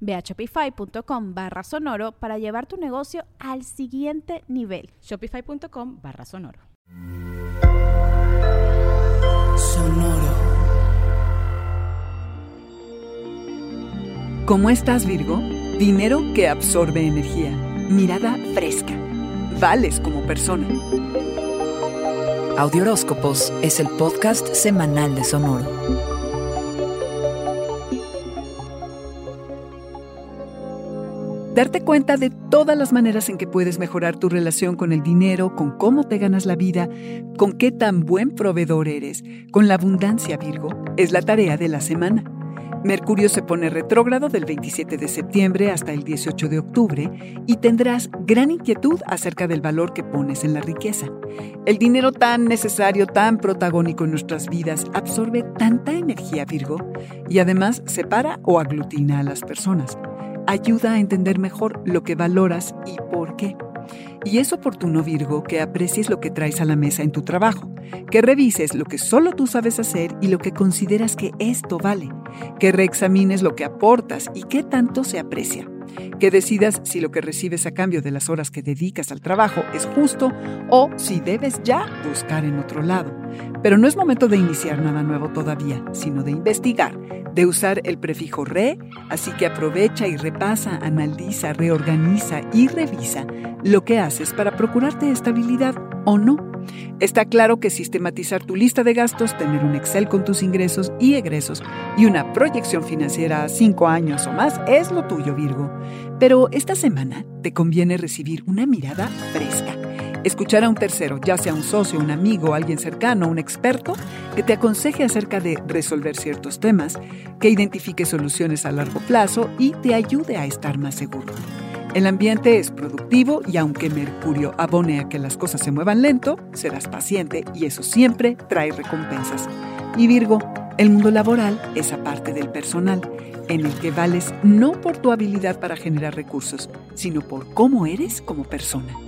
Ve a shopify.com barra sonoro para llevar tu negocio al siguiente nivel. Shopify.com barra sonoro. Sonoro. ¿Cómo estás, Virgo? Dinero que absorbe energía. Mirada fresca. Vales como persona. Audioróscopos es el podcast semanal de Sonoro. Darte cuenta de todas las maneras en que puedes mejorar tu relación con el dinero, con cómo te ganas la vida, con qué tan buen proveedor eres, con la abundancia Virgo, es la tarea de la semana. Mercurio se pone retrógrado del 27 de septiembre hasta el 18 de octubre y tendrás gran inquietud acerca del valor que pones en la riqueza. El dinero tan necesario, tan protagónico en nuestras vidas, absorbe tanta energía Virgo y además separa o aglutina a las personas ayuda a entender mejor lo que valoras y por qué. Y es oportuno, Virgo, que aprecies lo que traes a la mesa en tu trabajo, que revises lo que solo tú sabes hacer y lo que consideras que esto vale, que reexamines lo que aportas y qué tanto se aprecia, que decidas si lo que recibes a cambio de las horas que dedicas al trabajo es justo o si debes ya buscar en otro lado. Pero no es momento de iniciar nada nuevo todavía, sino de investigar de usar el prefijo re, así que aprovecha y repasa, analiza, reorganiza y revisa lo que haces para procurarte estabilidad o no. Está claro que sistematizar tu lista de gastos, tener un Excel con tus ingresos y egresos y una proyección financiera a cinco años o más es lo tuyo, Virgo. Pero esta semana te conviene recibir una mirada fresca Escuchar a un tercero, ya sea un socio, un amigo, alguien cercano, un experto, que te aconseje acerca de resolver ciertos temas, que identifique soluciones a largo plazo y te ayude a estar más seguro. El ambiente es productivo y aunque Mercurio abone a que las cosas se muevan lento, serás paciente y eso siempre trae recompensas. Y Virgo, el mundo laboral es aparte del personal, en el que vales no por tu habilidad para generar recursos, sino por cómo eres como persona.